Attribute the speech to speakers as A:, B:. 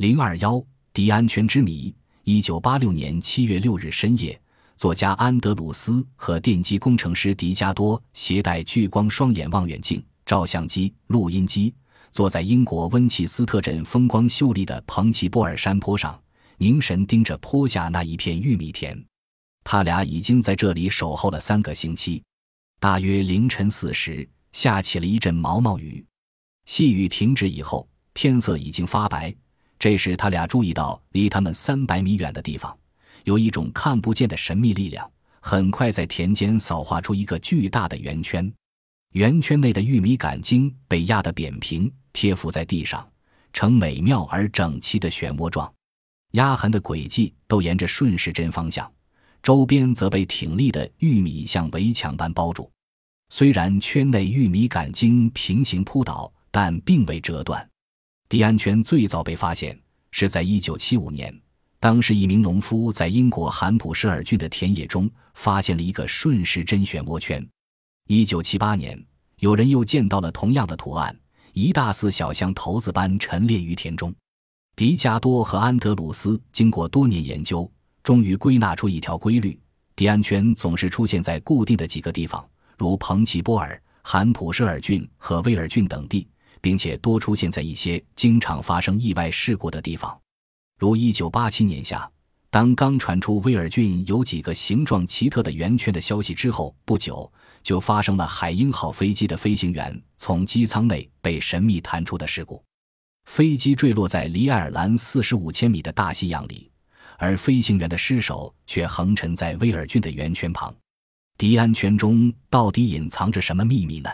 A: 零二幺迪安圈之谜。一九八六年七月六日深夜，作家安德鲁斯和电机工程师迪加多携带聚光双眼望远镜、照相机、录音机，坐在英国温切斯特镇风光秀丽的彭奇波尔山坡上，凝神盯着坡下那一片玉米田。他俩已经在这里守候了三个星期。大约凌晨四时，下起了一阵毛毛雨。细雨停止以后，天色已经发白。这时，他俩注意到，离他们三百米远的地方，有一种看不见的神秘力量，很快在田间扫画出一个巨大的圆圈。圆圈内的玉米杆茎被压得扁平，贴附在地上，呈美妙而整齐的漩涡状。压痕的轨迹都沿着顺时针方向，周边则被挺立的玉米像围墙般包住。虽然圈内玉米杆茎平行铺倒，但并未折断。迪安圈最早被发现是在1975年，当时一名农夫在英国罕普什尔郡的田野中发现了一个顺时针漩涡圈。1978年，有人又见到了同样的图案，一大似小像头子般陈列于田中。迪加多和安德鲁斯经过多年研究，终于归纳出一条规律：迪安圈总是出现在固定的几个地方，如彭奇波尔、罕普什尔郡和威尔郡等地。并且多出现在一些经常发生意外事故的地方，如1987年夏，当刚传出威尔郡有几个形状奇特的圆圈的消息之后，不久就发生了海鹰号飞机的飞行员从机舱内被神秘弹出的事故。飞机坠落在离爱尔兰45千米的大西洋里，而飞行员的尸首却横沉在威尔郡的圆圈旁。迪安圈中到底隐藏着什么秘密呢？